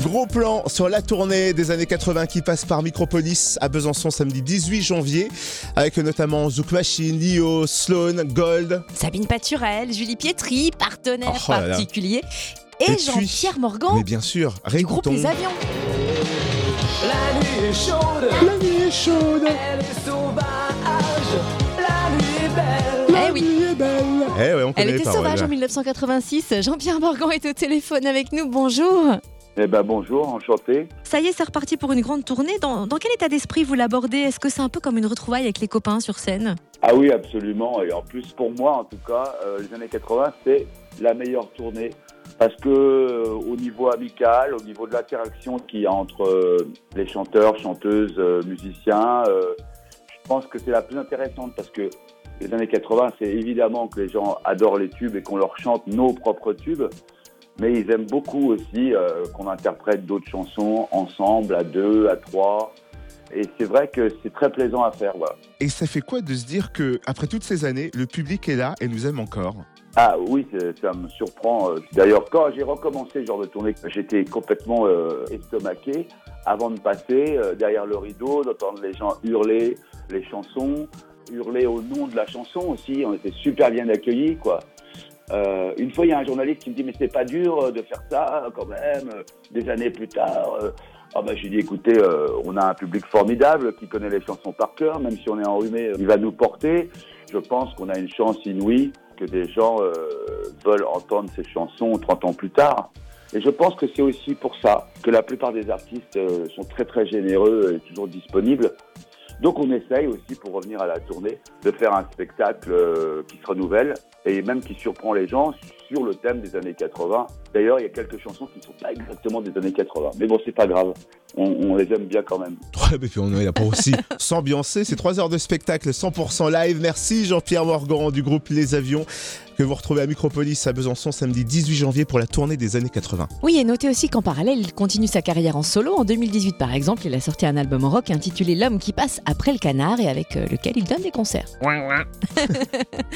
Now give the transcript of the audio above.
Gros plan sur la tournée des années 80 qui passe par Micropolis à Besançon samedi 18 janvier, avec notamment Zouk Machine, Lio, Sloan, Gold. Sabine Paturel, Julie Pietri, partenaire Oh là là. particulier. Et Jean-Pierre Morgan Mais bien sûr, du groupe. Les Avions. La nuit est chaude, La nuit est chaude, elle est sauvage. La nuit est belle. Eh oui. la nuit est belle. Eh ouais, on Elle était paroles. sauvage en 1986. Jean-Pierre Morgan est au téléphone avec nous. Bonjour. Eh ben bonjour, enchanté. Ça y est, c'est reparti pour une grande tournée. Dans, dans quel état d'esprit vous l'abordez? Est-ce que c'est un peu comme une retrouvaille avec les copains sur scène? Ah oui, absolument. Et en plus, pour moi, en tout cas, euh, les années 80, c'est la meilleure tournée. Parce que euh, au niveau amical, au niveau de l'interaction qu'il y a entre euh, les chanteurs, chanteuses, musiciens, je pense que c'est la plus intéressante parce que les années 80, c'est évidemment que les gens adorent les tubes et qu'on leur chante nos propres tubes. Mais ils aiment beaucoup aussi euh, qu'on interprète d'autres chansons ensemble, à deux, à trois. Et c'est vrai que c'est très plaisant à faire. Voilà. Et ça fait quoi de se dire que après toutes ces années, le public est là et nous aime encore? Ah oui, ça me surprend. euh. D'ailleurs, quand j'ai recommencé ce genre de tournée, j'étais complètement euh, estomaqué avant de passer euh, derrière le rideau, d'entendre les gens hurler les chansons, hurler au nom de la chanson aussi. On était super bien accueillis, quoi. Euh, une fois, il y a un journaliste qui me dit mais c'est pas dur euh, de faire ça quand même euh, des années plus tard. euh. Ah bah, j'ai dit écoutez, euh, on a un public formidable qui connaît les chansons par cœur, même si on est enrhumé, euh, il va nous porter. Je pense qu'on a une chance inouïe que des gens euh, veulent entendre ces chansons 30 ans plus tard. Et je pense que c'est aussi pour ça que la plupart des artistes euh, sont très très généreux et toujours disponibles. Donc on essaye aussi, pour revenir à la tournée, de faire un spectacle euh, qui se renouvelle et même qui surprend les gens sur le thème des années 80. D'ailleurs, il y a quelques chansons qui ne sont pas exactement des années 80. Mais bon, c'est pas grave. On, on les aime bien quand même. Ouais, mais puis on est là pour aussi s'ambiancer. C'est trois heures de spectacle 100% live. Merci Jean-Pierre Morgan du groupe Les Avions que vous retrouvez à Micropolis à Besançon samedi 18 janvier pour la tournée des années 80. Oui, et notez aussi qu'en parallèle, il continue sa carrière en solo. En 2018, par exemple, il a sorti un album rock intitulé L'homme qui passe après le canard et avec euh, lequel il donne des concerts.